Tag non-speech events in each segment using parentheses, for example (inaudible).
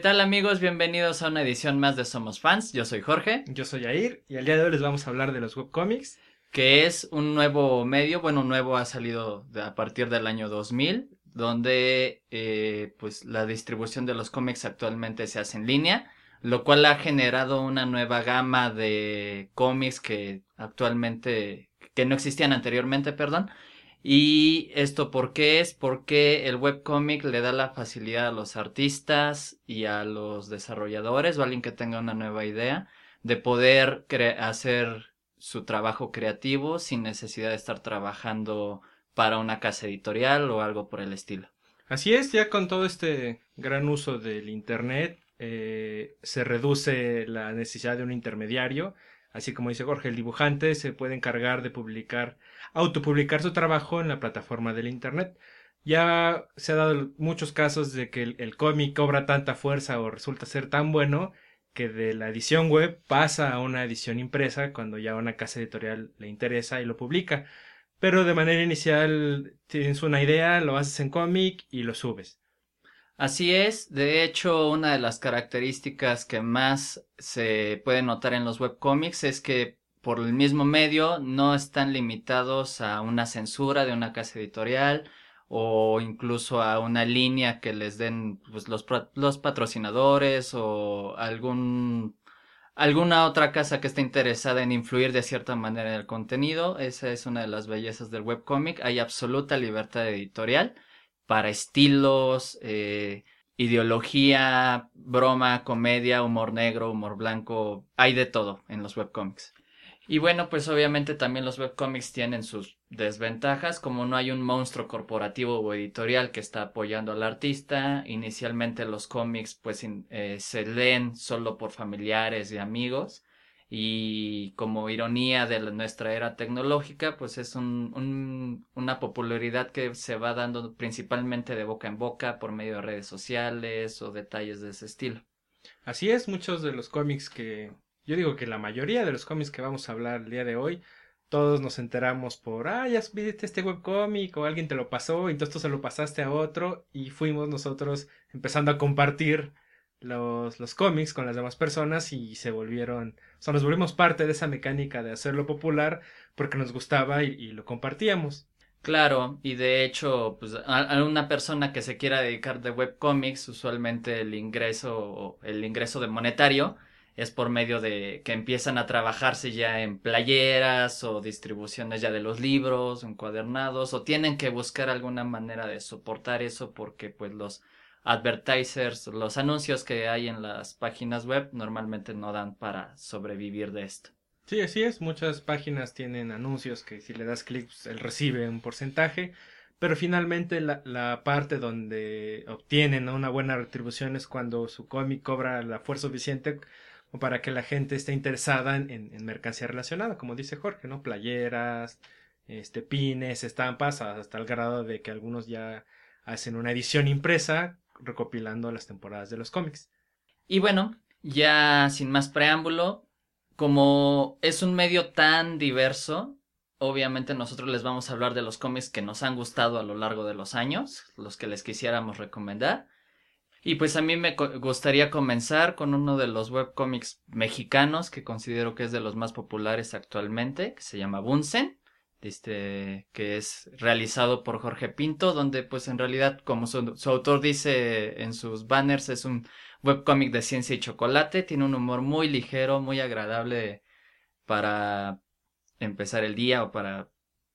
tal amigos? Bienvenidos a una edición más de Somos Fans. Yo soy Jorge. Yo soy Jair y el día de hoy les vamos a hablar de los webcomics. Que es un nuevo medio, bueno, nuevo ha salido a partir del año 2000, donde eh, pues la distribución de los cómics actualmente se hace en línea, lo cual ha generado una nueva gama de cómics que actualmente, que no existían anteriormente, perdón, y esto por qué es porque el webcomic le da la facilidad a los artistas y a los desarrolladores o a alguien que tenga una nueva idea de poder hacer su trabajo creativo sin necesidad de estar trabajando para una casa editorial o algo por el estilo. Así es, ya con todo este gran uso del Internet eh, se reduce la necesidad de un intermediario Así como dice Jorge, el dibujante se puede encargar de publicar, autopublicar su trabajo en la plataforma del Internet. Ya se ha dado muchos casos de que el, cómic cobra tanta fuerza o resulta ser tan bueno que de la edición web pasa a una edición impresa cuando ya una casa editorial le interesa y lo publica. Pero de manera inicial tienes una idea, lo haces en cómic y lo subes. Así es, de hecho, una de las características que más se puede notar en los webcomics es que por el mismo medio no están limitados a una censura de una casa editorial o incluso a una línea que les den pues, los, patrocinadores o algún alguna otra casa que esté interesada en influir de cierta manera en el contenido. Esa es una de las bellezas del webcomic. Hay absoluta libertad editorial para estilos, eh, ideología, broma, comedia, humor negro, humor blanco, hay de todo en los webcomics. Y bueno, pues obviamente también los webcomics tienen sus desventajas, como no hay un monstruo corporativo o editorial que está apoyando al artista. Inicialmente los cómics pues eh, se leen solo por familiares y amigos y como ironía de nuestra era tecnológica, pues es un, una popularidad que se va dando principalmente de boca en boca por medio de redes sociales o detalles de ese estilo. Así es, muchos de los cómics que, yo digo que la mayoría de los cómics que vamos a hablar el día de hoy, todos nos enteramos por, ah, ya viste este webcómic o alguien te lo pasó entonces tú se lo pasaste a otro y fuimos nosotros empezando a compartir los, los cómics con las demás personas y se volvieron, o sea, nos volvimos parte de esa mecánica de hacerlo popular porque nos gustaba y, lo compartíamos. Claro, y de hecho, pues a, una persona que se quiera dedicar de webcomics, usualmente el ingreso, el ingreso de monetario es por medio de que empiezan a trabajarse ya en playeras o distribuciones ya de los libros, encuadernados, o tienen que buscar alguna manera de soportar eso porque pues los advertisers, los anuncios que hay en las páginas web normalmente no dan para sobrevivir de esto. Sí, así es. Muchas páginas tienen anuncios que si le das clic, pues, él recibe un porcentaje. Pero finalmente la, la parte donde obtienen una buena retribución es cuando su cómic cobra la fuerza suficiente para que la gente esté interesada en, en, mercancía relacionada, como dice Jorge, ¿no? Playeras, este, pines, estampas, hasta el grado de que algunos ya hacen una edición impresa recopilando las temporadas de los cómics. Y bueno, ya sin más preámbulo, como es un medio tan diverso, obviamente nosotros les vamos a hablar de los cómics que nos han gustado a lo largo de los años, los que les quisiéramos recomendar. Y pues a mí me gustaría comenzar con uno de los webcómics mexicanos que considero que es de los más populares actualmente, que se llama Bunsen este, que es realizado por Jorge Pinto, donde pues en realidad, como su, autor dice en sus banners, es un webcómic de ciencia y chocolate, tiene un humor muy ligero, muy agradable para empezar el día o para,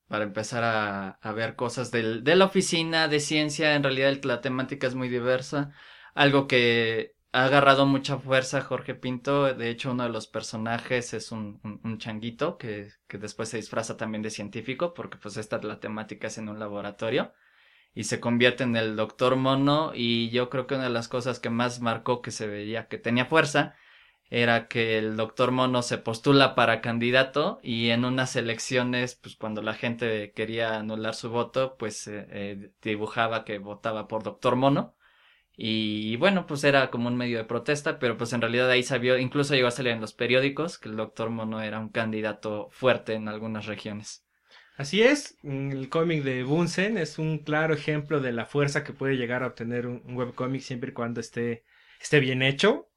para empezar a, a ver cosas del, de la oficina de ciencia, en realidad la temática es muy diversa, algo que ha agarrado mucha fuerza Jorge Pinto. De hecho, uno de los personajes es un, un, changuito que, que, después se disfraza también de científico, porque pues esta la temática es en un laboratorio. Y se convierte en el doctor mono. Y yo creo que una de las cosas que más marcó que se veía que tenía fuerza era que el doctor mono se postula para candidato y en unas elecciones, pues cuando la gente quería anular su voto, pues eh, eh, dibujaba que votaba por doctor mono y bueno, pues era como un medio de protesta, pero pues en realidad ahí sabió, incluso llegó a salir en los periódicos que el doctor Mono era un candidato fuerte en algunas regiones. Así es, el cómic de Bunsen es un claro ejemplo de la fuerza que puede llegar a obtener un, webcómic siempre y cuando esté, esté bien hecho.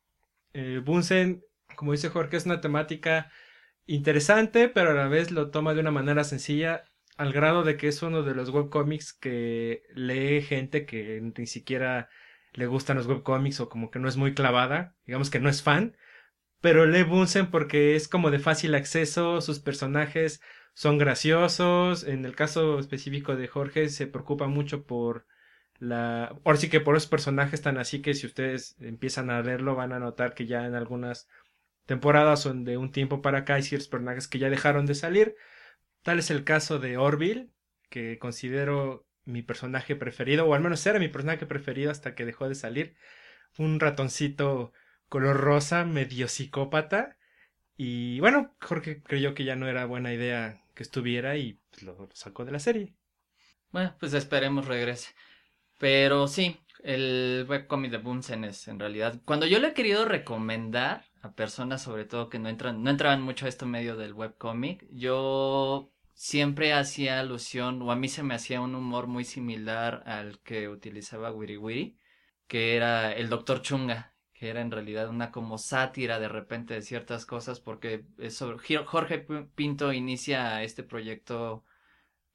Eh, Bunsen, como dice Jorge, es una temática interesante, pero a la vez lo toma de una manera sencilla, al grado de que es uno de los webcomics que lee gente que ni siquiera le gustan los webcomics o como que no es muy clavada, digamos que no es fan, pero lee Bunsen porque es como de fácil acceso, sus personajes son graciosos, en el caso específico de Jorge se preocupa mucho por la... Ahora sí que por esos personajes tan así que si ustedes empiezan a leerlo van a notar que ya en algunas temporadas son de un tiempo para acá hay ciertos personajes que ya dejaron de salir. Tal es el caso de Orville, que considero mi personaje preferido, o al menos era mi personaje preferido hasta que dejó de salir. Un ratoncito color rosa, medio psicópata. Y bueno, Jorge creyó que ya no era buena idea que estuviera y pues, lo sacó de la serie. Bueno, pues esperemos regrese. Pero sí, el webcomic de Bunsen es en realidad. Cuando yo le he querido recomendar a personas, sobre todo que no entran, no entraban mucho a este medio del webcomic, yo siempre hacía alusión, o a mí se me hacía un humor muy similar al que utilizaba Wiri Wiri, que era el Doctor Chunga, que era en realidad una como sátira de repente de ciertas cosas, porque eso, Jorge Pinto inicia este proyecto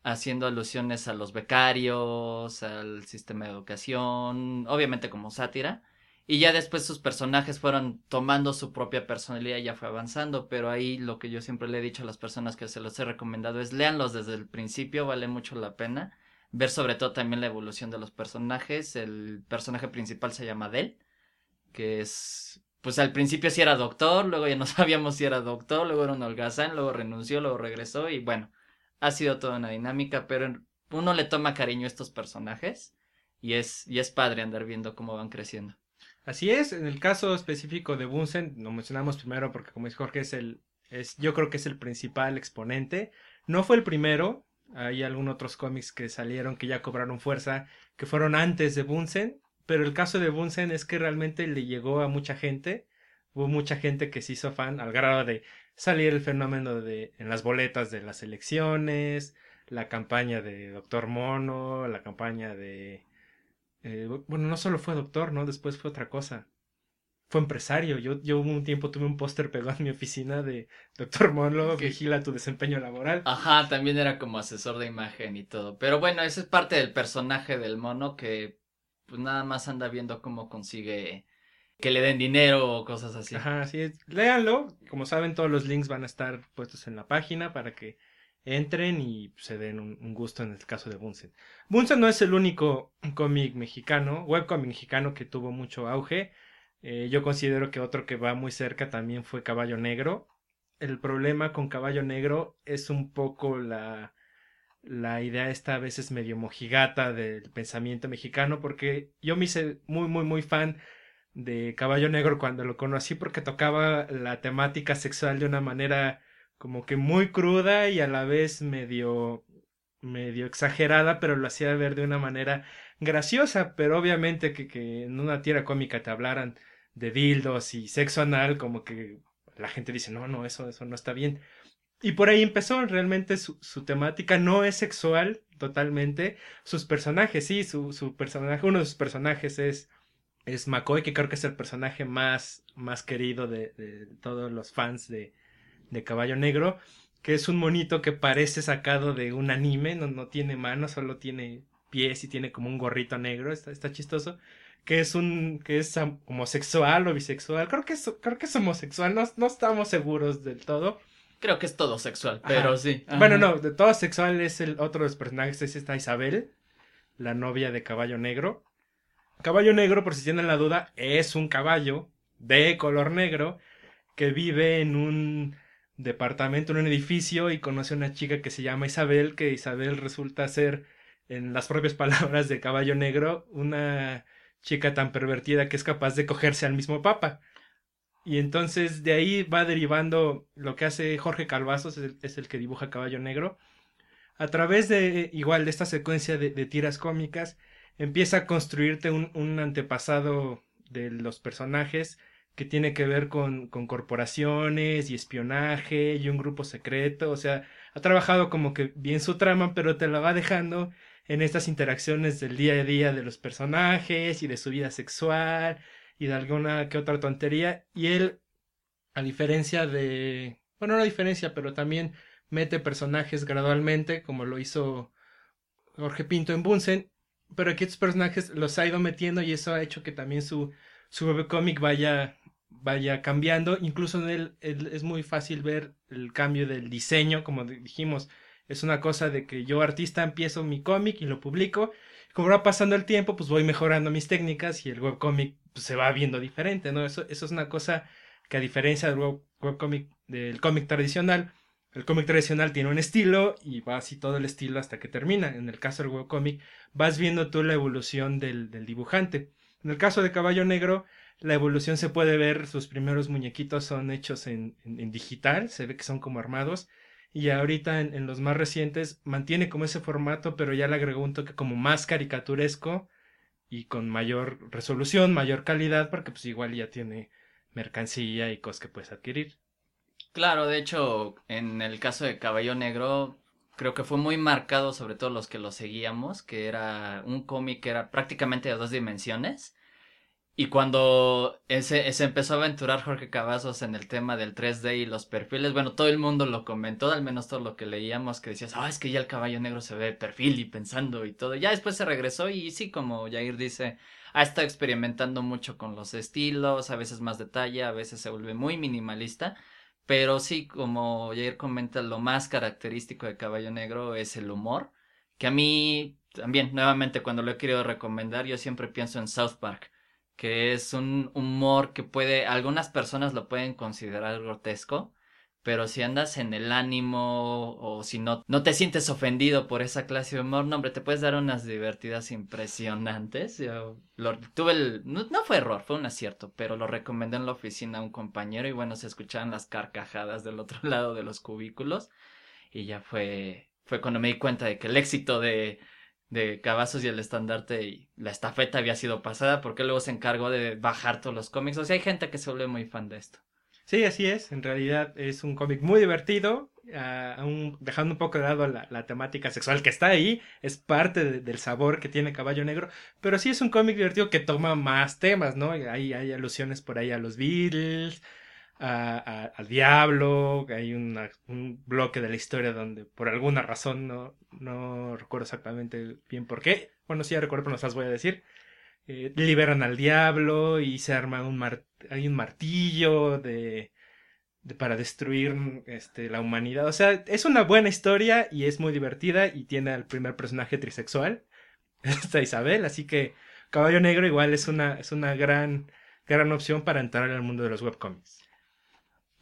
haciendo alusiones a los becarios, al sistema de educación, obviamente como sátira. Y ya después sus personajes fueron tomando su propia personalidad y ya fue avanzando. Pero ahí lo que yo siempre le he dicho a las personas que se los he recomendado es léanlos desde el principio, vale mucho la pena. Ver sobre todo también la evolución de los personajes. El personaje principal se llama Del, que es pues al principio sí era doctor, luego ya no (laughs) sabíamos si era doctor, luego era un holgazán, luego renunció, luego regresó y bueno, ha sido toda una dinámica, pero uno le toma cariño a estos personajes y es, y es padre andar viendo cómo van creciendo. Así es, en el caso específico de Bunsen, lo mencionamos primero porque como dice Jorge, es el, es, yo creo que es el principal exponente. No fue el primero, hay algunos otros cómics que salieron que ya cobraron fuerza, que fueron antes de Bunsen, pero el caso de Bunsen es que realmente le llegó a mucha gente, hubo mucha gente que se hizo fan al grado de salir el fenómeno de en las boletas de las elecciones, la campaña de Doctor Mono, la campaña de eh, bueno, no solo fue doctor, ¿no? Después fue otra cosa. Fue empresario. Yo, yo un tiempo tuve un póster pegado en mi oficina de Doctor Mono, vigila tu desempeño laboral. Ajá, también era como asesor de imagen y todo. Pero bueno, ese es parte del personaje del mono que pues nada más anda viendo cómo consigue que le den dinero o cosas así. Ajá, es. Léanlo. Como saben, todos los links van a estar puestos en la página para que entren y se den un, gusto en el caso de Bunsen. Bunsen no es el único cómic mexicano, webcomic mexicano que tuvo mucho auge. Eh, yo considero que otro que va muy cerca también fue Caballo Negro. El problema con Caballo Negro es un poco la, la idea esta a veces medio mojigata del pensamiento mexicano porque yo me hice muy muy muy fan de Caballo Negro cuando lo conocí porque tocaba la temática sexual de una manera como que muy cruda y a la vez medio medio exagerada, pero lo hacía ver de una manera graciosa, pero obviamente que, que en una tira cómica te hablaran de dildos y sexo anal, como que la gente dice, no, no, eso, eso no está bien. Y por ahí empezó, realmente su, su temática no es sexual totalmente, sus personajes, sí, su, su personaje, uno de sus personajes es es McCoy, que creo que es el personaje más, más querido de, de todos los fans de, de, Caballo Negro, que es un monito que parece sacado de un anime, no, no tiene manos, solo tiene pies y tiene como un gorrito negro, está, está chistoso, que es un, que es homosexual o bisexual, creo que es, creo que es homosexual, no, no estamos seguros del todo. Creo que es todo sexual, pero sí. Bueno, no, de todo sexual es el otro de los personajes, es esta Isabel, la novia de Caballo Negro Caballo negro, por si tienen la duda, es un caballo de color negro que vive en un departamento, en un edificio y conoce a una chica que se llama Isabel, que Isabel resulta ser, en las propias (laughs) palabras de Caballo Negro, una chica tan pervertida que es capaz de cogerse al mismo papa. Y entonces de ahí va derivando lo que hace Jorge Calvazos, es el, que dibuja Caballo Negro, a través de igual de esta secuencia de tiras cómicas empieza a construirte un, un antepasado de los personajes que tiene que ver con, con, corporaciones y espionaje y un grupo secreto, o sea, ha trabajado como que bien su trama, pero te la va dejando en estas interacciones del día a día de los personajes y de su vida sexual y de alguna que otra tontería. Y él, a diferencia de... Bueno, no diferencia, pero también mete personajes gradualmente, como lo hizo Jorge Pinto en Bunsen, pero aquí estos personajes los ha ido metiendo y eso ha hecho que también su, su webcomic vaya, vaya cambiando. Incluso en él, es muy fácil ver el cambio del diseño, como dijimos. Es una cosa de que yo artista empiezo mi cómic y lo publico. Como va pasando el tiempo, pues voy mejorando mis técnicas y el webcomic pues, se va viendo diferente, ¿no? Eso, eso es una cosa que a diferencia del web, del cómic tradicional, el cómic tradicional tiene un estilo y va así todo el estilo hasta que termina. En el caso del webcomic, vas viendo tú la evolución del, del, dibujante. En el caso de Caballo Negro, la evolución se puede ver, sus primeros muñequitos son hechos en, digital, se ve que son como armados. Y ahorita en, en, los más recientes mantiene como ese formato, pero ya le agregó un toque como más caricaturesco y con mayor resolución, mayor calidad, porque pues igual ya tiene mercancía y cosas que puedes adquirir. Claro, de hecho, en el caso de Caballo Negro, creo que fue muy marcado, sobre todo los que lo seguíamos, que era un cómic que era prácticamente de dos dimensiones. Y cuando se empezó a aventurar Jorge Cavazos en el tema del 3D y los perfiles, bueno, todo el mundo lo comentó, al menos todo lo que leíamos, que decías, ah, es que ya el caballo negro se ve de perfil y pensando y todo. Ya después se regresó y sí, como Jair dice, ha estado experimentando mucho con los estilos, a veces más detalle, a veces se vuelve muy minimalista. Pero sí, como ayer comenta, lo más característico de Caballo Negro es el humor, que a mí también, nuevamente, cuando lo he querido recomendar, yo siempre pienso en South Park, que es un humor que puede, algunas personas lo pueden considerar grotesco, pero si andas en el ánimo o si no, no te sientes ofendido por esa clase de humor, no, hombre, te puedes dar unas divertidas impresionantes. Yo tuve el, no, fue error, fue un acierto, pero lo recomendé en la oficina a un compañero y bueno, se escuchaban las carcajadas del otro (laughs) lado de los cubículos y ya fue, fue cuando me di cuenta de que el éxito de, de Cavazos y el estandarte y la estafeta había sido pasada porque luego se encargó de bajar todos los cómics. O sea, hay gente que se vuelve muy fan de esto. Sí, así es. En realidad es un cómic muy divertido, uh, dejando un poco de lado la, temática sexual que está ahí, es parte del sabor que tiene Caballo Negro, pero sí es un cómic divertido que toma más temas, ¿no? Hay, hay alusiones por ahí a los Beatles, al diablo, hay un bloque de la historia donde por alguna razón no, no recuerdo exactamente bien por qué, bueno, sí ya recuerdo, pero no las voy a decir, eh, liberan al diablo y se arma un hay un martillo de, de, para destruir este, la humanidad. O sea, es una buena historia y es muy divertida y tiene al primer personaje trisexual, (laughs) esta Isabel, así que Caballo Negro igual es una, es una gran, gran opción para entrar al mundo de los webcomics.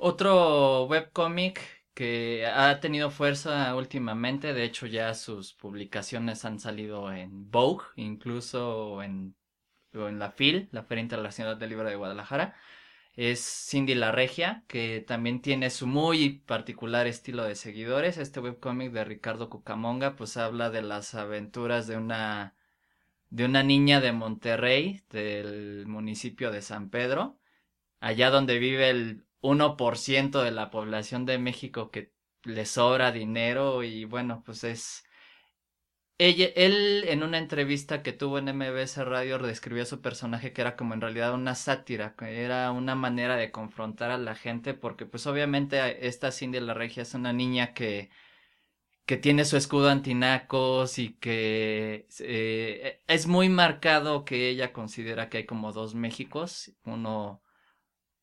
Otro webcomic que ha tenido fuerza últimamente, de hecho ya sus publicaciones han salido en Vogue, incluso en en la FIL, la Feria Internacional del Libro de Guadalajara, es Cindy la Regia, que también tiene su muy particular estilo de seguidores. Este webcómic de Ricardo Cucamonga, pues habla de las aventuras de una de una niña de Monterrey, del municipio de San Pedro, allá donde vive el 1% de la población de México que le sobra dinero y bueno, pues es él en una entrevista que tuvo en MBS Radio describió a su personaje que era como en realidad una sátira, que era una manera de confrontar a la gente porque pues obviamente esta Cindy la Regia es una niña que que tiene su escudo antinacos y que eh, es muy marcado que ella considera que hay como dos Méxicos, uno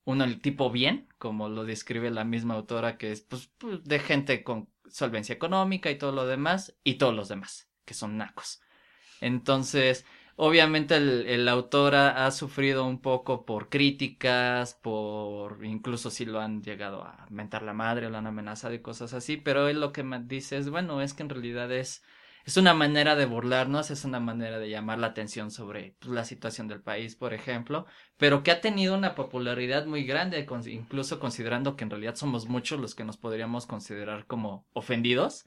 uno el tipo bien, como lo describe la misma autora que es pues, pues de gente con solvencia económica y todo lo demás y todos los demás que son nacos. Entonces, obviamente el, autor ha, sufrido un poco por críticas, por incluso si lo han llegado a mentar la madre lo han amenazado y cosas así, pero él lo que me dice es, bueno, es que en realidad es, es una manera de burlarnos, es una manera de llamar la atención sobre pues, la situación del país, por ejemplo, pero que ha tenido una popularidad muy grande, incluso considerando que en realidad somos muchos los que nos podríamos considerar como ofendidos.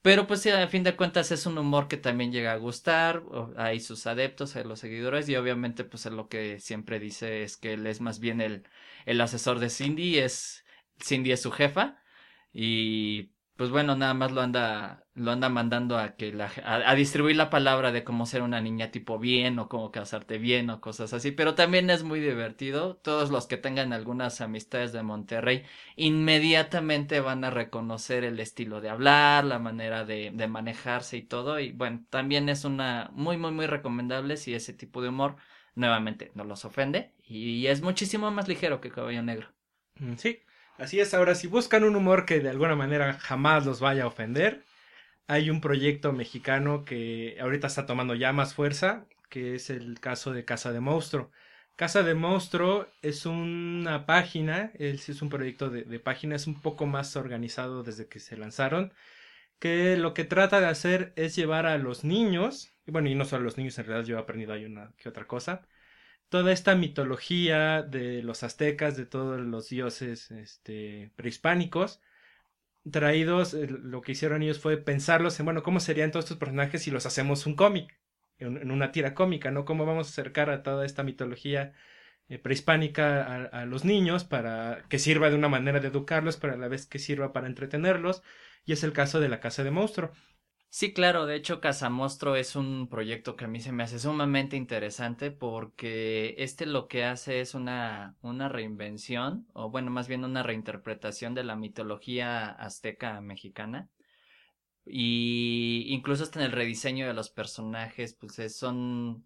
Pero pues a fin de cuentas es un humor que también llega a gustar, hay sus adeptos, hay los seguidores y obviamente pues lo que siempre dice es que él es más bien el, el asesor de Cindy, es Cindy es su jefa y pues bueno, nada más lo anda, lo anda mandando a que la, a, distribuir la palabra de cómo ser una niña tipo bien o cómo casarte bien o cosas así, pero también es muy divertido. Todos los que tengan algunas amistades de Monterrey inmediatamente van a reconocer el estilo de hablar, la manera de, de manejarse y todo, y bueno, también es una muy, muy, muy recomendable si ese tipo de humor nuevamente no los ofende y es muchísimo más ligero que Caballo Negro. Mm, sí, Así es, ahora si buscan un humor que de alguna manera jamás los vaya a ofender, hay un proyecto mexicano que ahorita está tomando ya más fuerza, que es el caso de Casa de Monstruo. Casa de Monstruo es una página, es, es un proyecto de, página, es un poco más organizado desde que se lanzaron, que lo que trata de hacer es llevar a los niños, y bueno, y no solo a los niños, en realidad yo he aprendido ahí una que otra cosa, toda esta mitología de los aztecas, de todos los dioses este, prehispánicos, traídos, eh, lo que hicieron ellos fue pensarlos en, bueno, ¿cómo serían todos estos personajes si los hacemos un cómic, en, una tira cómica, ¿no? ¿Cómo vamos a acercar a toda esta mitología eh, prehispánica a, a, los niños para que sirva de una manera de educarlos, pero a la vez que sirva para entretenerlos? Y es el caso de la Casa de Monstruo. Sí, claro, de hecho Casamostro es un proyecto que a mí se me hace sumamente interesante porque este lo que hace es una, una reinvención, o bueno, más bien una reinterpretación de la mitología azteca mexicana. Y incluso hasta en el rediseño de los personajes, pues son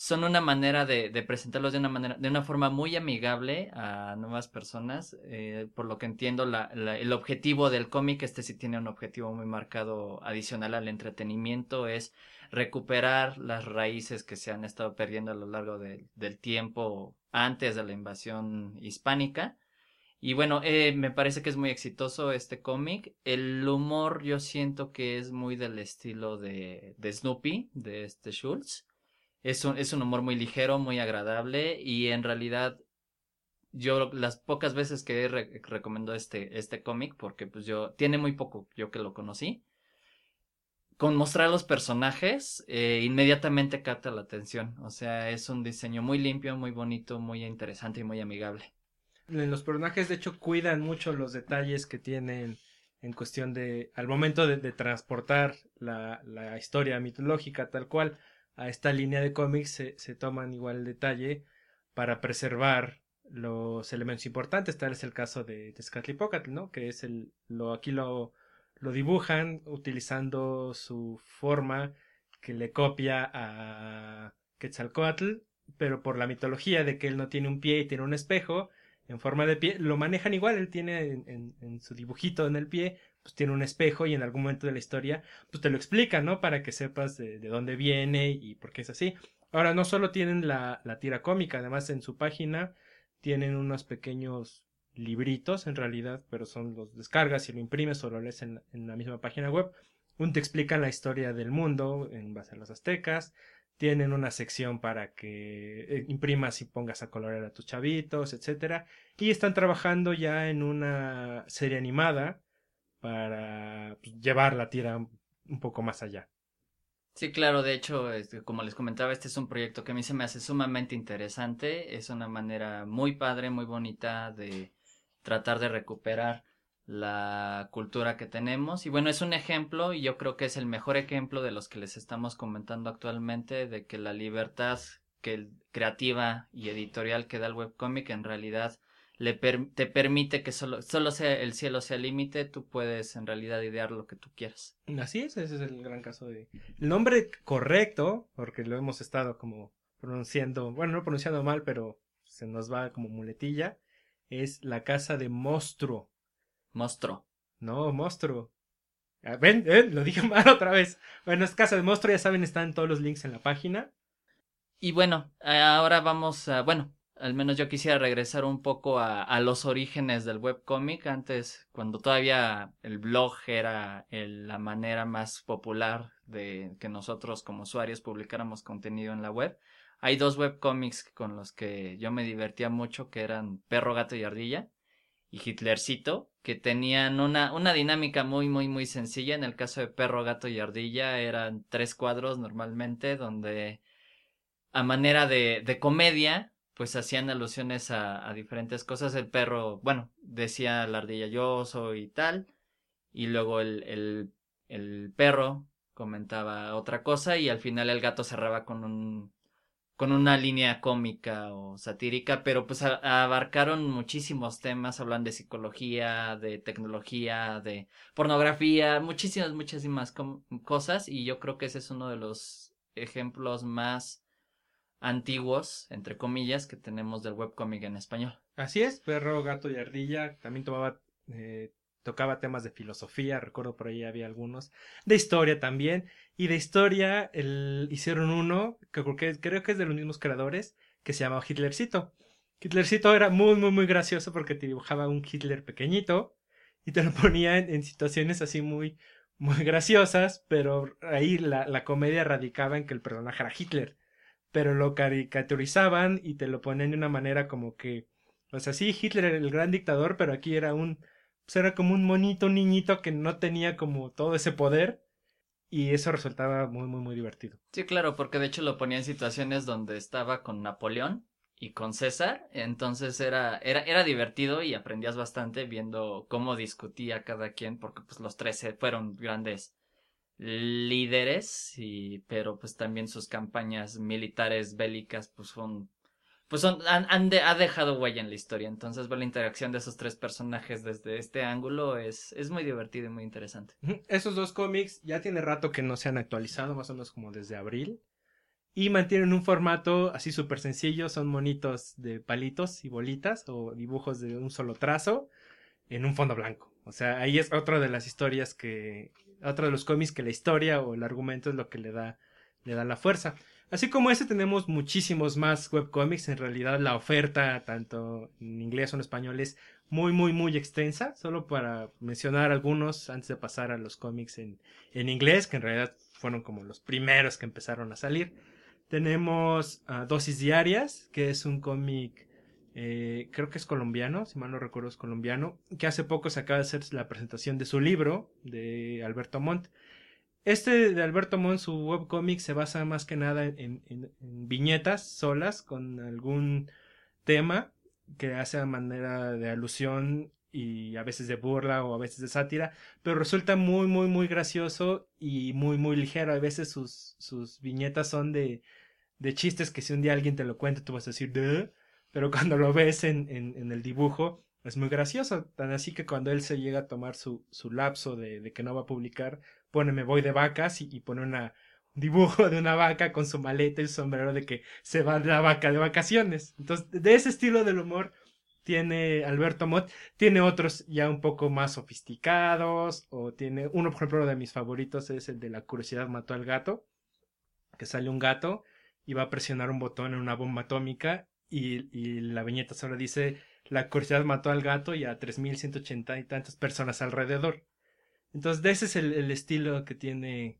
son una manera de, de, presentarlos de una manera, de una forma muy amigable a nuevas personas. Eh, por lo que entiendo, la, el objetivo del cómic, este sí tiene un objetivo muy marcado adicional al entretenimiento, es recuperar las raíces que se han estado perdiendo a lo largo del tiempo antes de la invasión hispánica. Y bueno, eh, me parece que es muy exitoso este cómic. El humor yo siento que es muy del estilo de, de Snoopy, de este Schultz es un, es un humor muy ligero, muy agradable y en realidad yo las pocas veces que he recomendado este, este cómic, porque pues yo, tiene muy poco yo que lo conocí, con mostrar los personajes, eh, inmediatamente capta la atención. O sea, es un diseño muy limpio, muy bonito, muy interesante y muy amigable. Los personajes, de hecho, cuidan mucho los detalles que tienen en cuestión de, al momento de, de transportar la, la historia mitológica tal cual a esta línea de cómics se, toman igual detalle para preservar los elementos importantes. Tal es el caso de Tezcatlipoca, ¿no? Que es el, lo, aquí lo, lo dibujan utilizando su forma que le copia a Quetzalcoatl, pero por la mitología de que él no tiene un pie y tiene un espejo en forma de pie, lo manejan igual, él tiene en, su dibujito en el pie pues tiene un espejo y en algún momento de la historia pues te lo explica, ¿no? Para que sepas de, dónde viene y por qué es así. Ahora, no solo tienen la, tira cómica, además en su página tienen unos pequeños libritos en realidad, pero son los descargas y lo imprimes o lo lees en, en la misma página web. Un te explican la historia del mundo en base a los aztecas, tienen una sección para que eh, imprimas y pongas a colorear a tus chavitos, etcétera, y están trabajando ya en una serie animada para pues, llevar la tira un poco más allá. Sí, claro, de hecho, este, como les comentaba, este es un proyecto que a mí se me hace sumamente interesante, es una manera muy padre, muy bonita de tratar de recuperar la cultura que tenemos y bueno, es un ejemplo y yo creo que es el mejor ejemplo de los que les estamos comentando actualmente de que la libertad que creativa y editorial que da el webcomic en realidad le te permite que solo, solo sea el cielo sea límite, tú puedes en realidad idear lo que tú quieras. Así es, ese es el gran caso de... El nombre correcto, porque lo hemos estado como pronunciando, bueno, no pronunciando mal, pero se nos va como muletilla, es la casa de monstruo. Monstruo. No, monstruo. Ah, ven, ven, lo dije (laughs) mal otra vez. Bueno, es casa de monstruo, ya saben, están todos los links en la página. Y bueno, ahora vamos a, bueno, al menos yo quisiera regresar un poco a, a los orígenes del webcomic, antes cuando todavía el blog era la manera más popular de que nosotros como usuarios publicáramos contenido en la web. Hay dos webcomics con los que yo me divertía mucho, que eran Perro, Gato y Ardilla y Hitlercito, que tenían una, una dinámica muy, muy, muy sencilla. En el caso de Perro, Gato y Ardilla eran tres cuadros normalmente, donde a manera de, de comedia pues hacían alusiones a, diferentes cosas. El perro, bueno, decía la ardilla yo soy tal. y luego el, el, el perro comentaba otra cosa y al final el gato cerraba con un con una línea cómica o satírica, pero pues abarcaron muchísimos temas, hablan de psicología, de tecnología, de pornografía, muchísimas, muchísimas cosas y yo creo que ese es uno de los ejemplos más antiguos, entre comillas, que tenemos del webcomic en español. Así es, Perro, Gato y Ardilla también tomaba eh, tocaba temas de filosofía, recuerdo por ahí había algunos, de historia también, y de historia el, hicieron uno, que creo que es de los mismos creadores, que se llamaba Hitlercito. Hitlercito era muy, muy, muy gracioso porque te dibujaba un Hitler pequeñito y te lo (laughs) ponía en, situaciones así muy, muy graciosas, pero ahí la, la comedia radicaba en que el personaje era Hitler, pero lo caricaturizaban y te lo ponían de una manera como que, o sea, sí, Hitler era el gran dictador, pero aquí era un pues, era como un monito, un niñito que no tenía como todo ese poder y eso resultaba muy, muy, muy divertido. Sí, claro, porque de hecho lo ponía en situaciones donde estaba con Napoleón y con César, entonces era, era, era divertido y aprendías bastante viendo cómo discutía cada quien, porque pues los tres fueron grandes líderes, y, pero pues también sus campañas militares bélicas pues son pues son, han, ha dejado huella en la historia. Entonces ver la interacción de esos tres personajes desde este ángulo es, es muy divertido y muy interesante. Esos dos cómics ya tiene rato que no se han actualizado, más o menos como desde abril. Y mantienen un formato así súper sencillo, son monitos de palitos y bolitas o dibujos de un solo trazo en un fondo blanco. O sea, ahí es otra de las historias que, otro de los cómics que la historia o el argumento es lo que le da, le da la fuerza. Así como ese tenemos muchísimos más webcomics. En realidad la oferta, tanto en inglés o en español, es muy, muy, muy extensa. Solo para mencionar algunos antes de pasar a los cómics en, en inglés, que en realidad fueron como los primeros que empezaron a salir. Tenemos uh, Dosis Diarias, que es un cómic, eh, creo que es colombiano, si mal no recuerdo es colombiano, que hace poco se acaba de hacer la presentación de su libro de Alberto Montt. Este de Alberto Mon, su webcomic, se basa más que nada en, viñetas solas con algún tema que hace a manera de alusión y a veces de burla o a veces de sátira, pero resulta muy, muy, muy gracioso y muy, muy ligero. A veces sus, sus viñetas son de, de chistes que si un día alguien te lo cuenta tú vas a decir, de pero (laughs) cuando lo ves en, en, en el dibujo es muy gracioso. Tan así que cuando él se llega a tomar su, su lapso de que no va a publicar, pone me voy de vacas y, pone un dibujo de una vaca con su maleta y su sombrero de que se va la vaca de vacaciones. Entonces, de ese estilo del humor tiene Alberto Mott, tiene otros ya un poco más sofisticados, o tiene uno, por ejemplo, de mis favoritos es el de la curiosidad mató al gato, que sale un gato y va a presionar un botón en una bomba atómica y, y la viñeta solo dice la curiosidad mató al gato y a 3180 y tantas personas alrededor. Entonces, ese es el, estilo que tiene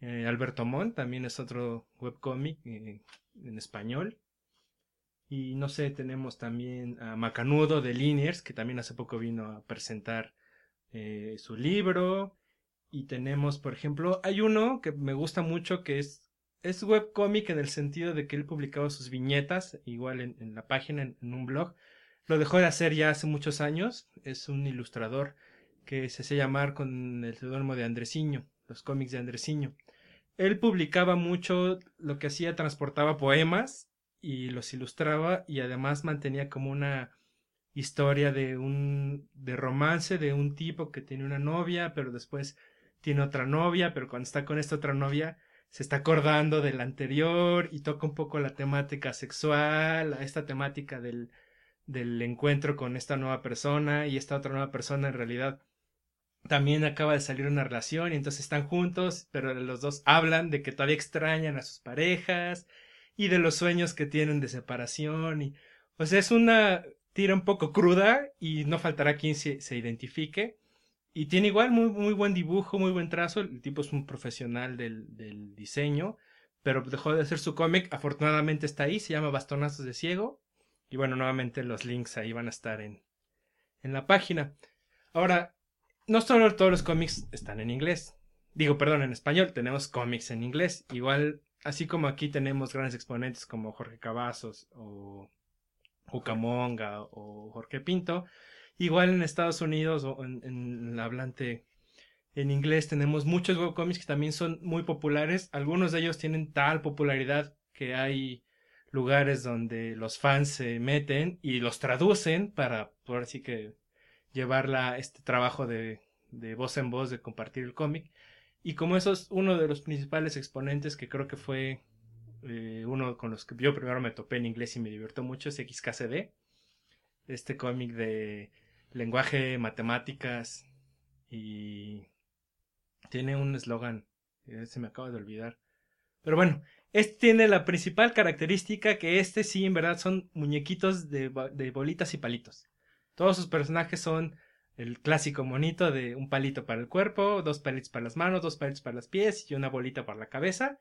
eh, Alberto Montt, también es otro webcomic eh, en español. Y no sé, tenemos también a Macanudo de Liniers, que también hace poco vino a presentar eh, su libro. Y tenemos, por ejemplo, hay uno que me gusta mucho que es, es webcomic en el sentido de que él publicaba sus viñetas, igual en, la página, en, un blog. Lo dejó de hacer ya hace muchos años. Es un ilustrador que se hace llamar con el seudónimo de Andresiño, los cómics de Andresiño. Él publicaba mucho, lo que hacía, transportaba poemas y los ilustraba y además mantenía como una historia de un de romance de un tipo que tiene una novia, pero después tiene otra novia, pero cuando está con esta otra novia se está acordando de la anterior y toca un poco la temática sexual, esta temática del del encuentro con esta nueva persona y esta otra nueva persona en realidad también acaba de salir una relación y entonces están juntos, pero los dos hablan de que todavía extrañan a sus parejas y de los sueños que tienen de separación y o sea es una tira un poco cruda y no faltará quien se, se identifique. Y tiene igual muy, muy buen dibujo, muy buen trazo, el tipo es un profesional del, del diseño, pero dejó de hacer su cómic, afortunadamente está ahí, se llama Bastonazos de Ciego. Y bueno, nuevamente los links ahí van a estar en, en la página. Ahora, no solo todos los cómics están en inglés. Digo, perdón, en español. Tenemos cómics en inglés. Igual, así como aquí tenemos grandes exponentes como Jorge Cavazos o Ucamonga o Jorge Pinto. Igual en Estados Unidos o en, el hablante En inglés tenemos muchos webcomics que también son muy populares. Algunos de ellos tienen tal popularidad que hay lugares donde los fans se meten y los traducen para, por así que, llevar este trabajo de, de voz en voz, de compartir el cómic. Y como eso es uno de los principales exponentes que creo que fue eh, uno con los que yo primero me topé en inglés y me divirtió mucho, es XKCD. Este cómic de lenguaje, matemáticas y tiene un eslogan, se me acaba de olvidar. Pero bueno, este tiene la principal característica que este sí en verdad son muñequitos de, de bolitas y palitos. Todos sus personajes son el clásico monito de un palito para el cuerpo, dos palitos para las manos, dos palitos para los pies y una bolita para la cabeza.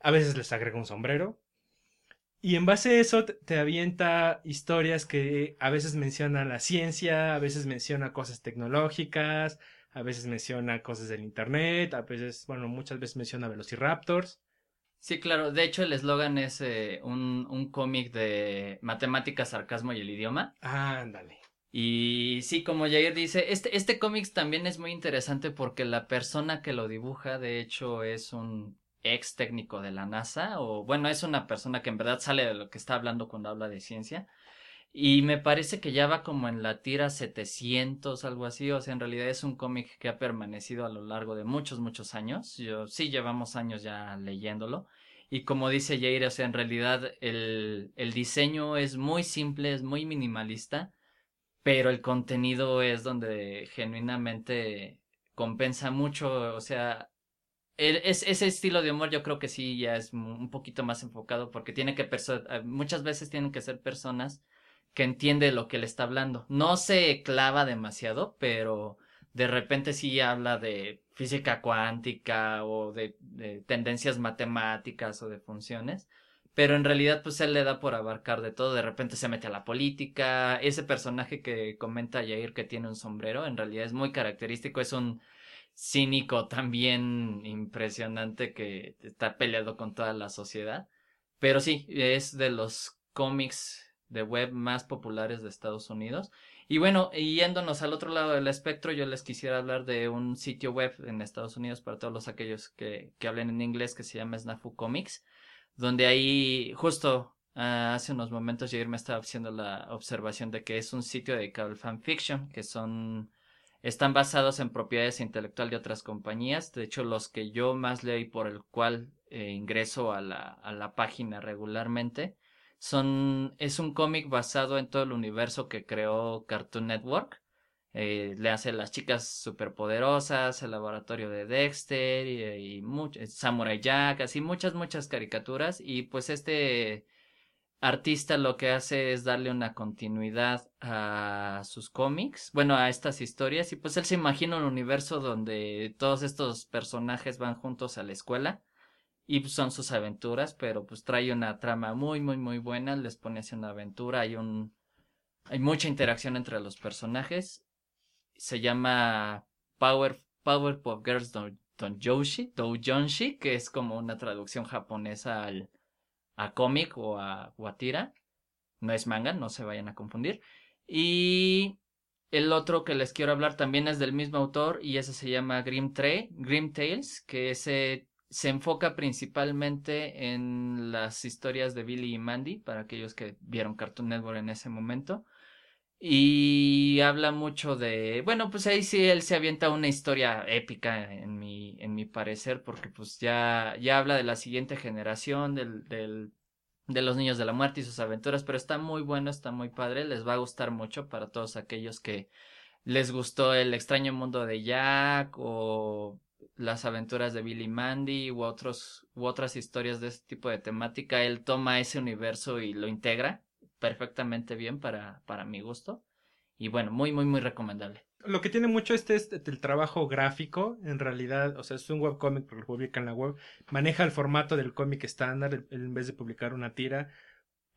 A veces les agrega un sombrero. Y en base a eso te avienta historias que a veces menciona la ciencia, a veces menciona cosas tecnológicas, a veces menciona cosas del internet, a veces, bueno, muchas veces menciona Velociraptors. Sí, claro. De hecho, el eslogan es eh, un, un cómic de matemáticas, sarcasmo y el idioma. Ah, ándale. Y sí, como Jair dice, este, este cómic también es muy interesante porque la persona que lo dibuja, de hecho, es un ex técnico de la NASA, o bueno, es una persona que en verdad sale de lo que está hablando cuando habla de ciencia. Y me parece que ya va como en la tira 700, algo así. O sea, en realidad es un cómic que ha permanecido a lo largo de muchos, muchos años. Yo sí llevamos años ya leyéndolo. Y como dice Jair, o sea, en realidad el, el diseño es muy simple, es muy minimalista pero el contenido es donde genuinamente compensa mucho, o sea, es, ese estilo de humor yo creo que sí ya es un poquito más enfocado porque tiene que eh, muchas veces tienen que ser personas que entiende lo que le está hablando. No se clava demasiado, pero de repente sí habla de física cuántica o de tendencias matemáticas o de funciones pero en realidad pues él le da por abarcar de todo, de repente se mete a la política, ese personaje que comenta Jair que tiene un sombrero, en realidad es muy característico, es un cínico también impresionante que está peleado con toda la sociedad, pero sí, es de los cómics de web más populares de Estados Unidos. Y bueno, yéndonos al otro lado del espectro, yo les quisiera hablar de un sitio web en Estados Unidos para todos los aquellos que, que hablen en inglés que se llama Snafu Comics donde ahí justo ah, hace unos momentos Jair me estaba haciendo la observación de que es un sitio dedicado al fanfiction, que son están basados en propiedades intelectuales de otras compañías. De hecho, los que yo más leo y por el cual eh, ingreso a la, a la página regularmente son es un cómic basado en todo el universo que creó Cartoon Network eh, le hace las chicas superpoderosas, el laboratorio de Dexter y, eh, Samurai Jack, así muchas, muchas caricaturas. Y pues este artista lo que hace es darle una continuidad a sus cómics, bueno, a estas historias. Y pues él se imagina un universo donde todos estos personajes van juntos a la escuela. Y pues, son sus aventuras, pero pues trae una trama muy, muy, muy buena. Les pone así una aventura. Hay un. Hay mucha interacción entre los personajes se llama Power, Powerpuff Girls Don, Joshi, Doujinshi, que es como una traducción japonesa al, a cómic o a, o tira. No es manga, no se vayan a confundir. Y el otro que les quiero hablar también es del mismo autor y ese se llama Grim, Grim Tales, que ese se enfoca principalmente en las historias de Billy y Mandy, para aquellos que vieron Cartoon Network en ese momento. Y habla mucho de, bueno, pues ahí sí él se avienta una historia épica en mi, en mi parecer, porque pues ya, ya habla de la siguiente generación, del, del, de los niños de la muerte y sus aventuras, pero está muy bueno, está muy padre, les va a gustar mucho para todos aquellos que les gustó el extraño mundo de Jack o las aventuras de Billy Mandy u otros u otras historias de este tipo de temática, él toma ese universo y lo integra perfectamente bien para, para mi gusto. Y bueno, muy, muy, muy recomendable. Lo que tiene mucho este es el trabajo gráfico, en realidad, o sea, es un webcómic porque lo publica en la web, maneja el formato del cómic estándar, en vez de publicar una tira,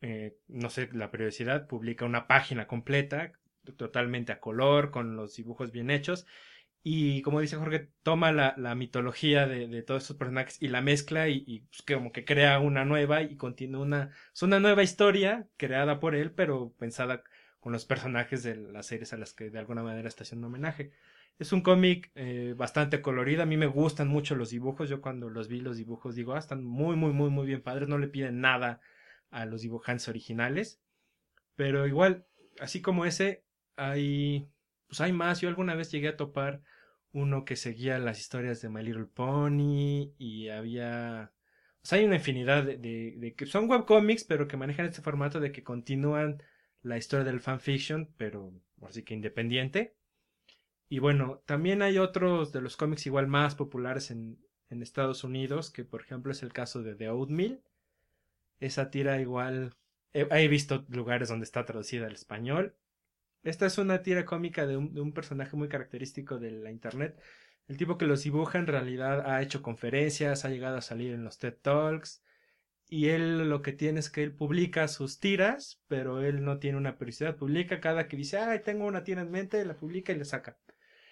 eh, no sé, la periodicidad, publica una página completa, totalmente a color, con los dibujos bien hechos, y como dice Jorge, toma la, la mitología de, de, todos estos personajes y la mezcla y, pues, como que crea una nueva y contiene una, es una nueva historia creada por él, pero pensada con los personajes de las series a las que de alguna manera está haciendo homenaje. Es un cómic eh, bastante colorido, a mí me gustan mucho los dibujos, yo cuando los vi los dibujos digo, ah, están muy, muy, muy, muy bien padres, no le piden nada a los dibujantes originales, pero igual, así como ese, hay, pues hay más, yo alguna vez llegué a topar uno que seguía las historias de My Little Pony y había... O sea, hay una infinidad de, de, que son webcomics, pero que manejan este formato de que continúan la historia del fanfiction, pero así que independiente. Y bueno, también hay otros de los cómics igual más populares en, en Estados Unidos, que por ejemplo es el caso de The Oatmeal. Esa tira igual... He, visto lugares donde está traducida al español. Esta es una tira cómica de un, personaje muy característico de la internet. El tipo que los dibuja en realidad ha hecho conferencias, ha llegado a salir en los TED Talks, y él lo que tiene es que él publica sus tiras, pero él no tiene una periodicidad, publica cada que dice, ay, tengo una tira en mente, la publica y la saca.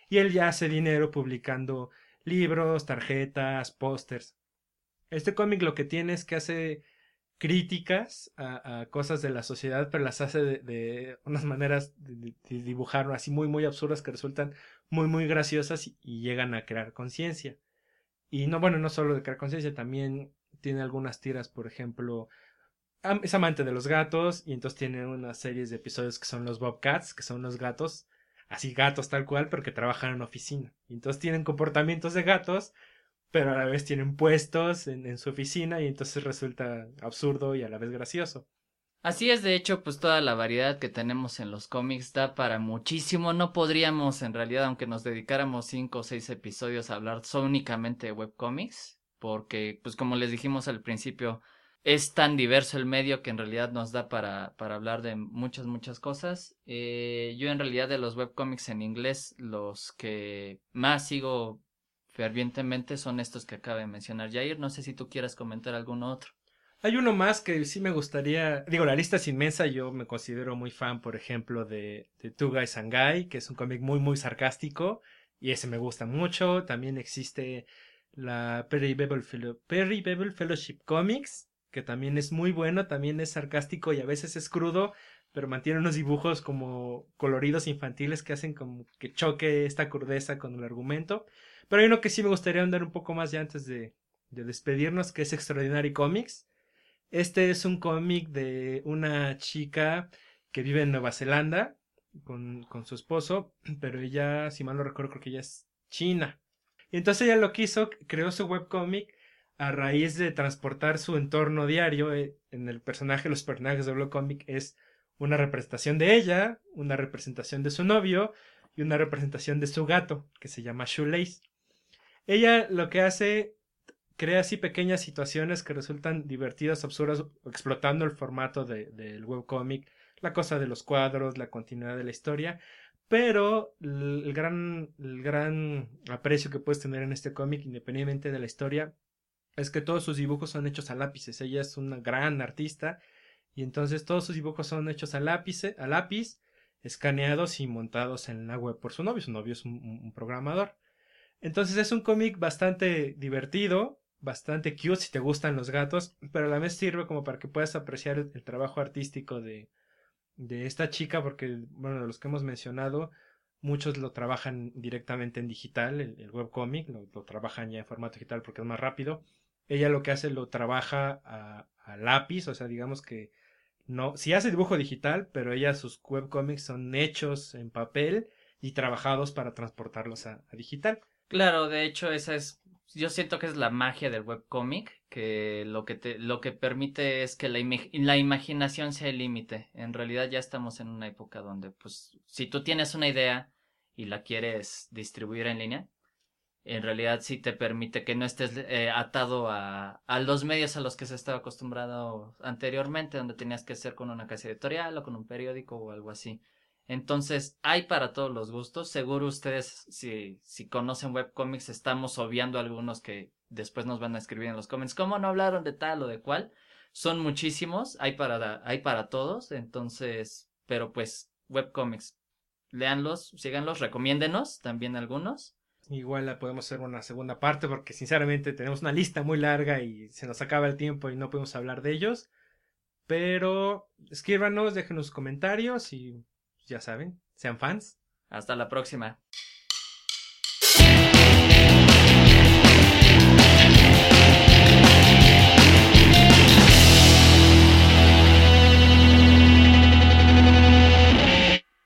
Y él ya hace dinero publicando libros, tarjetas, pósters. Este cómic lo que tiene es que hace críticas a, cosas de la sociedad, pero las hace de, unas maneras de, dibujar así muy, muy absurdas que resultan muy, muy graciosas y, llegan a crear conciencia. Y no, bueno, no solo de crear conciencia, también tiene algunas tiras, por ejemplo, es amante de los gatos y entonces tiene unas series de episodios que son los Bobcats, que son los gatos, así gatos tal cual, pero que trabajan en oficina. Y entonces tienen comportamientos de gatos, pero a la vez tienen puestos en, su oficina y entonces resulta absurdo y a la vez gracioso. Así es, de hecho, pues toda la variedad que tenemos en los cómics da para muchísimo. No podríamos, en realidad, aunque nos dedicáramos cinco o seis episodios a hablar únicamente de webcomics, porque, pues como les dijimos al principio, es tan diverso el medio que en realidad nos da para, para hablar de muchas, muchas cosas. Eh, yo en realidad de los webcomics en inglés, los que más sigo fervientemente son estos que acaba de mencionar Jair. No sé si tú quieras comentar algún otro. Hay uno más que sí me gustaría, digo, la lista es inmensa, yo me considero muy fan, por ejemplo, de, de Two Guys and Guy, que es un cómic muy, muy sarcástico, y ese me gusta mucho. También existe la Perry Bevel, Fellowship Comics, que también es muy bueno, también es sarcástico y a veces es crudo, pero mantiene unos dibujos como coloridos infantiles que hacen como que choque esta crudeza con el argumento. Pero hay uno que sí me gustaría andar un poco más ya antes de, de despedirnos, que es Extraordinary Comics. Este es un cómic de una chica que vive en Nueva Zelanda con, su esposo, (clears throat) pero ella, si mal no recuerdo, creo que ella es china. Y entonces ella lo quiso, creó su webcomic a raíz de transportar su entorno diario. Eh, en el personaje, los personajes de webcomic es una representación de ella, una representación de su novio y una representación de su gato, que se llama Shoelace. Ella lo que hace, crea así pequeñas situaciones que resultan divertidas, absurdas, explotando el formato del de, webcomic, la cosa de los cuadros, la continuidad de la historia, pero el gran, el gran aprecio que puedes tener en este cómic, independientemente de la historia, es que todos sus dibujos son hechos a lápices. Ella es una gran artista y entonces todos sus dibujos son hechos a lápiz, a lápiz escaneados y montados en la web por su novio. Su novio es un, programador. Entonces es un cómic bastante divertido, bastante cute si te gustan los gatos, pero a la vez sirve como para que puedas apreciar el trabajo artístico de, de esta chica, porque, bueno, de los que hemos mencionado, muchos lo trabajan directamente en digital, el, el webcomic, lo, trabajan ya en formato digital porque es más rápido. Ella lo que hace lo trabaja a, lápiz, o sea, digamos que no, si hace dibujo digital, pero ella sus webcomics son hechos en papel y trabajados para transportarlos a digital. Claro, de hecho esa es yo siento que es la magia del webcomic, que lo que te, lo que permite es que la, la imaginación sea el límite. En realidad ya estamos en una época donde, pues, si tú tienes una idea y la quieres distribuir en línea, en realidad sí te permite que no estés eh, atado a, a los medios a los que se estaba acostumbrado anteriormente, donde tenías que ser con una casa editorial o con un periódico o algo así. Entonces, hay para todos los gustos. Seguro ustedes, si, si conocen webcomics, estamos obviando algunos que después nos van a escribir en los comments. ¿Cómo no hablaron de tal o de cual? Son muchísimos, hay para, hay para todos. Entonces, pero pues, webcomics, leanlos, síganlos, recomiéndenos también algunos. Igual podemos hacer una segunda parte porque sinceramente tenemos una lista muy larga y se nos acaba el tiempo y no podemos hablar de ellos. Pero escríbanos, déjenos comentarios y ya saben, sean fans. Hasta la próxima.